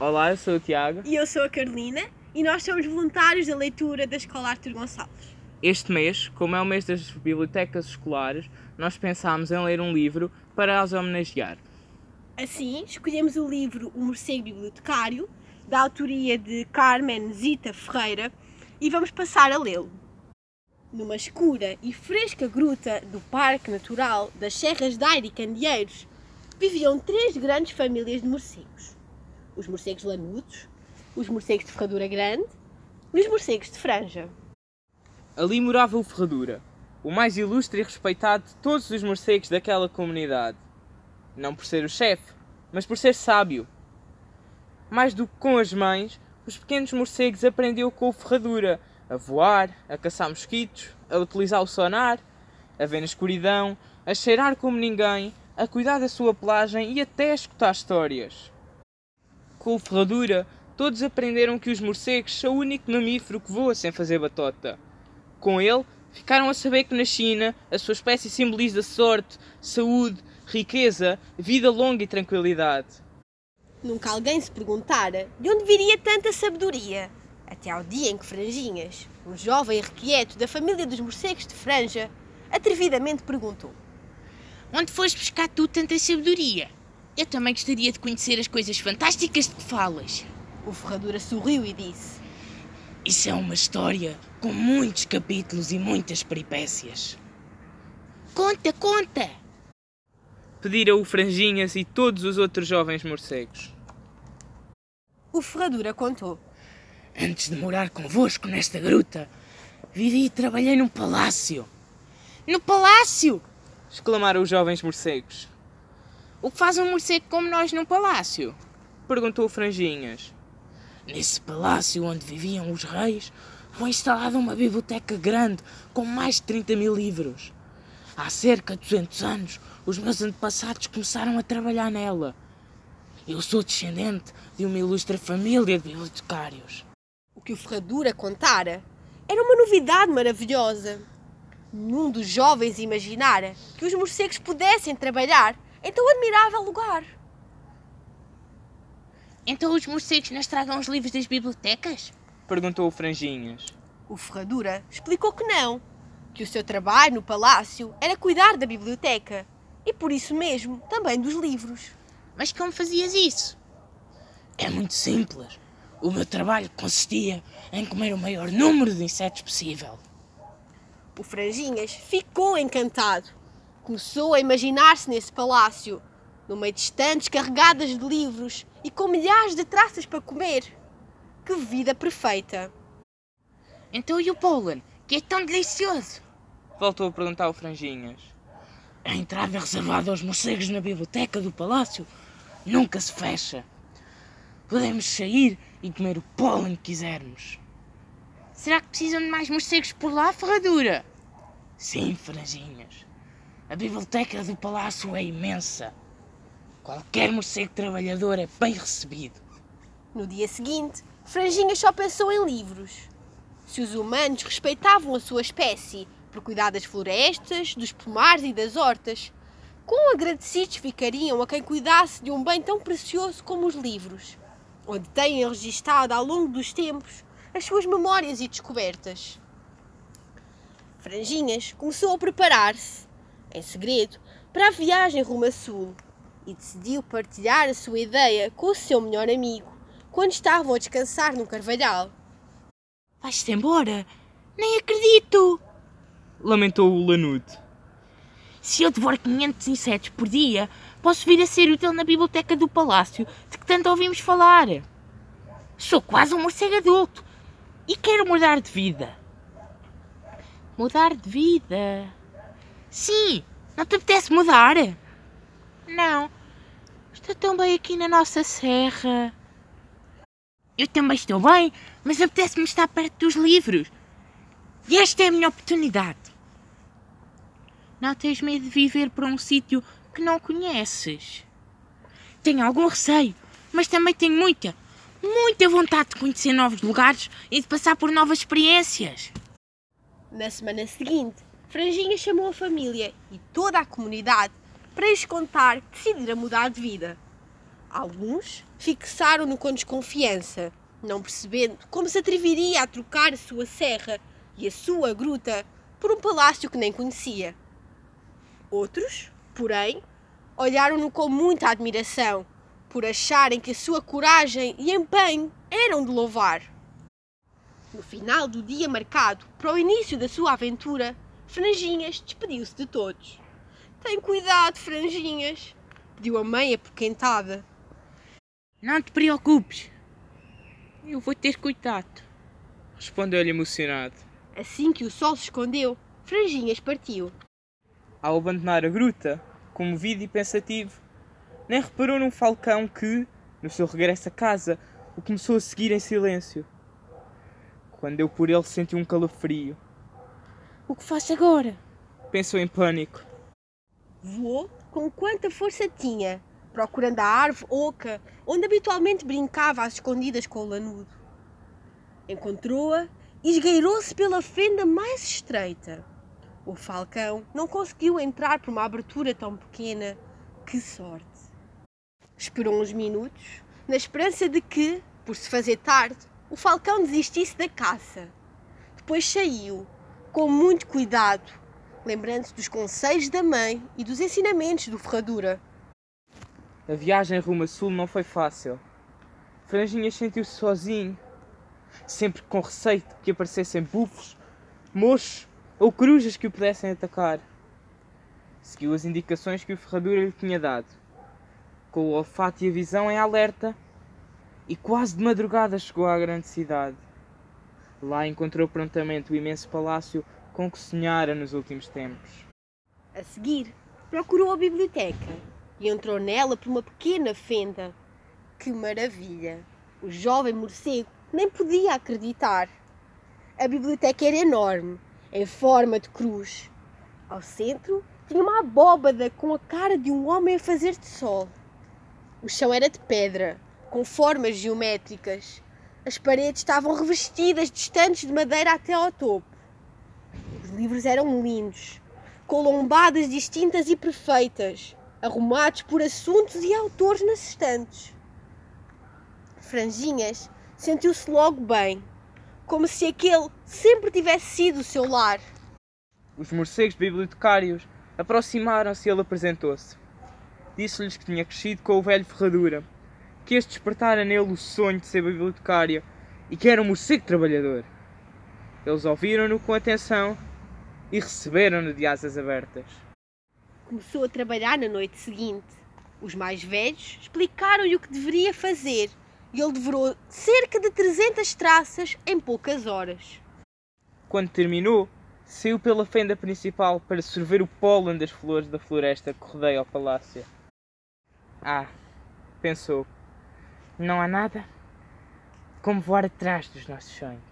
Olá, eu sou o Tiago. E eu sou a Carolina e nós somos voluntários da leitura da Escola Artur Gonçalves. Este mês, como é o mês das bibliotecas escolares, nós pensámos em ler um livro para as homenagear. Assim, escolhemos o livro O Morcego Bibliotecário, da autoria de Carmen Zita Ferreira, e vamos passar a lê-lo. Numa escura e fresca gruta do Parque Natural das Serras de Aire e Candeeiros, viviam três grandes famílias de morcegos. Os morcegos lanudos, os morcegos de ferradura grande e os morcegos de franja. Ali morava o Ferradura, o mais ilustre e respeitado de todos os morcegos daquela comunidade. Não por ser o chefe, mas por ser sábio. Mais do que com as mães, os pequenos morcegos aprendeu com o Ferradura a voar, a caçar mosquitos, a utilizar o sonar, a ver na escuridão, a cheirar como ninguém, a cuidar da sua pelagem e até a escutar histórias. Com o Ferradura, todos aprenderam que os morcegos são o único mamífero que voa sem fazer batota. Com ele, ficaram a saber que na China a sua espécie simboliza sorte, saúde, riqueza, vida longa e tranquilidade. Nunca alguém se perguntara de onde viria tanta sabedoria, até ao dia em que Franjinhas, um jovem irrequieto da família dos morcegos de Franja, atrevidamente perguntou: Onde foste buscar tu tanta sabedoria? Eu também gostaria de conhecer as coisas fantásticas de que falas. O Ferradura sorriu e disse: Isso é uma história com muitos capítulos e muitas peripécias. Conta, conta! Pediram o Franjinhas e todos os outros jovens morcegos. O Ferradura contou: Antes de morar convosco nesta gruta, vivi e trabalhei num palácio. No palácio! exclamaram os jovens morcegos. O que faz um morcego como nós num palácio? perguntou o Franjinhas. Nesse palácio onde viviam os reis, foi instalada uma biblioteca grande com mais de 30 mil livros. Há cerca de 200 anos, os meus antepassados começaram a trabalhar nela. Eu sou descendente de uma ilustre família de bibliotecários. O que o Ferradura contara era uma novidade maravilhosa. Nenhum dos jovens imaginara que os morcegos pudessem trabalhar em tão admirável lugar. Então os morcegos não estragam os livros das bibliotecas? perguntou o Franjinhas. O Ferradura explicou que não, que o seu trabalho no palácio era cuidar da biblioteca e por isso mesmo também dos livros. Mas como fazias isso? É muito simples. O meu trabalho consistia em comer o maior número de insetos possível. O Franjinhas ficou encantado. Começou a imaginar-se nesse palácio, no meio de estantes carregadas de livros e com milhares de traças para comer. Que vida perfeita! Então e o pólen, que é tão delicioso? Voltou a perguntar o Franjinhas. A entrada reservada aos morcegos na biblioteca do palácio nunca se fecha. Podemos sair e comer o pólen que quisermos. Será que precisam de mais morcegos por lá, ferradura? Sim, franjinhas. A biblioteca do palácio é imensa. Qualquer morcego trabalhador é bem recebido. No dia seguinte, Franjinhas só pensou em livros. Se os humanos respeitavam a sua espécie por cuidar das florestas, dos pomares e das hortas, quão agradecidos ficariam a quem cuidasse de um bem tão precioso como os livros, onde têm registado ao longo dos tempos as suas memórias e descobertas. Franjinhas começou a preparar-se, em segredo, para a viagem rumo a sul e decidiu partilhar a sua ideia com o seu melhor amigo quando estavam a descansar num carvalhal. Vais-te embora? Nem acredito! Lamentou o Lanudo. Se eu devoro 500 insetos por dia, posso vir a ser útil na biblioteca do palácio de que tanto ouvimos falar. Sou quase um morcego adulto e quero mudar de vida. Mudar de vida? Sim, não te apetece mudar? Não, estou tão bem aqui na nossa serra. Eu também estou bem, mas apetece-me estar perto dos livros. E esta é a minha oportunidade. Não tens medo de viver para um sítio que não conheces? Tenho algum receio, mas também tenho muita, muita vontade de conhecer novos lugares e de passar por novas experiências. Na semana seguinte, Franjinha chamou a família e toda a comunidade para lhes contar que decidira mudar de vida. Alguns fixaram-no com desconfiança, não percebendo como se atreveria a trocar a sua serra e a sua gruta por um palácio que nem conhecia. Outros, porém, olharam-no com muita admiração, por acharem que a sua coragem e empenho eram de louvar. No final do dia marcado para o início da sua aventura, Franjinhas despediu-se de todos. Tem cuidado, Franjinhas, pediu a mãe apoquentada. Não te preocupes. Eu vou ter cuidado. Respondeu-lhe emocionado. Assim que o sol se escondeu, Franjinhas partiu. Ao abandonar a gruta, comovido e pensativo, nem reparou num falcão que, no seu regresso a casa, o começou a seguir em silêncio. Quando deu por ele, sentiu um calafrio. O que faço agora? Pensou em pânico. Voou com quanta força tinha, procurando a árvore oca onde habitualmente brincava às escondidas com o lanudo. Encontrou-a e esgueirou-se pela fenda mais estreita. O falcão não conseguiu entrar por uma abertura tão pequena. Que sorte! Esperou uns minutos, na esperança de que, por se fazer tarde, o falcão desistisse da caça. Depois saiu, com muito cuidado, lembrando-se dos conselhos da mãe e dos ensinamentos do ferradura. A viagem rumo a sul não foi fácil. Franjinhas sentiu-se sozinho, sempre com receio de que aparecessem bufos, mochos ou corujas que o pudessem atacar. Seguiu as indicações que o ferradura lhe tinha dado, com o olfato e a visão em alerta, e quase de madrugada chegou à grande cidade. Lá encontrou prontamente o imenso palácio com que sonhara nos últimos tempos. A seguir, procurou a biblioteca e entrou nela por uma pequena fenda. Que maravilha! O jovem morcego nem podia acreditar. A biblioteca era enorme, em forma de cruz. Ao centro tinha uma abóbada com a cara de um homem a fazer de sol. O chão era de pedra, com formas geométricas. As paredes estavam revestidas de estantes de madeira até ao topo. Os livros eram lindos, com lombadas distintas e perfeitas, arrumados por assuntos e autores nas estantes. Franjinhas sentiu-se logo bem, como se aquele sempre tivesse sido o seu lar. Os morcegos bibliotecários aproximaram-se e ele apresentou-se. Disse-lhes que tinha crescido com o velho Ferradura, que este despertara nele o sonho de ser bibliotecário e que era um morcego trabalhador. Eles ouviram-no com atenção e receberam-no de asas abertas. Começou a trabalhar na noite seguinte. Os mais velhos explicaram-lhe o que deveria fazer e ele devorou cerca de 300 traças em poucas horas. Quando terminou, saiu pela fenda principal para sorver o pólen das flores da floresta que rodeia o palácio. Ah, pensou, Não há nada como voar atrás dos nossos sonhos.